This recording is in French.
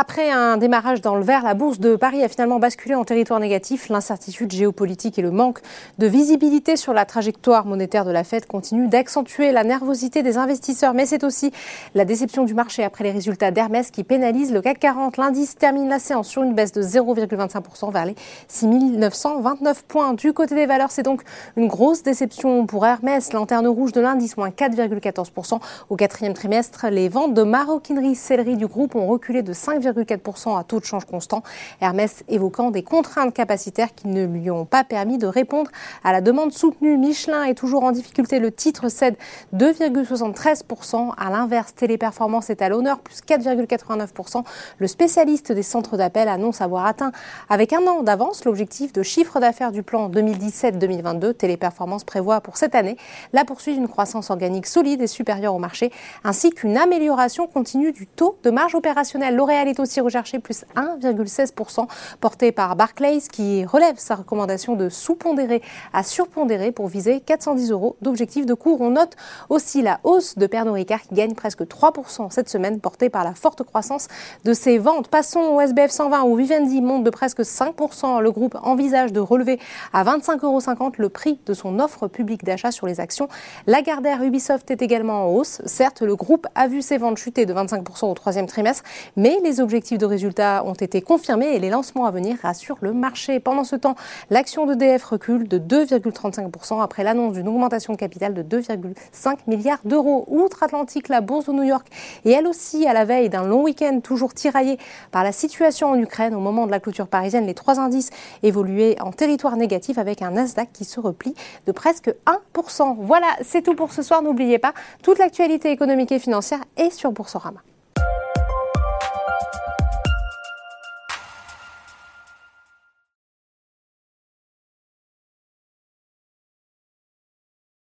Après un démarrage dans le vert, la bourse de Paris a finalement basculé en territoire négatif. L'incertitude géopolitique et le manque de visibilité sur la trajectoire monétaire de la Fed continuent d'accentuer la nervosité des investisseurs. Mais c'est aussi la déception du marché après les résultats d'Hermès qui pénalisent le CAC 40. L'indice termine la séance sur une baisse de 0,25% vers les 6929 points. Du côté des valeurs, c'est donc une grosse déception pour Hermès. Lanterne rouge de l'indice, moins 4,14% au quatrième trimestre. Les ventes de maroquinerie sellerie du groupe ont reculé de 5, 4% à taux de change constant. Hermès évoquant des contraintes capacitaires qui ne lui ont pas permis de répondre à la demande soutenue. Michelin est toujours en difficulté. Le titre cède 2,73%. À l'inverse, Téléperformance est à l'honneur, plus 4,89%. Le spécialiste des centres d'appel annonce avoir atteint avec un an d'avance l'objectif de chiffre d'affaires du plan 2017-2022. Téléperformance prévoit pour cette année la poursuite d'une croissance organique solide et supérieure au marché, ainsi qu'une amélioration continue du taux de marge opérationnelle. L'Oréal est aussi recherché plus 1,16%, porté par Barclays qui relève sa recommandation de sous-pondérer à surpondérer pour viser 410 euros d'objectif de cours. On note aussi la hausse de Pernod Ricard qui gagne presque 3% cette semaine, portée par la forte croissance de ses ventes. Passons au SBF 120 où Vivendi monte de presque 5%. Le groupe envisage de relever à 25,50 euros le prix de son offre publique d'achat sur les actions. Lagardère Ubisoft est également en hausse. Certes, le groupe a vu ses ventes chuter de 25% au troisième trimestre, mais les objectifs de résultats ont été confirmés et les lancements à venir rassurent le marché. Pendant ce temps, l'action d'EDF recule de 2,35% après l'annonce d'une augmentation de capital de 2,5 milliards d'euros. Outre-Atlantique, la bourse de New York est elle aussi à la veille d'un long week-end toujours tiraillé par la situation en Ukraine. Au moment de la clôture parisienne, les trois indices évoluaient en territoire négatif avec un Nasdaq qui se replie de presque 1%. Voilà, c'est tout pour ce soir. N'oubliez pas, toute l'actualité économique et financière est sur Boursorama.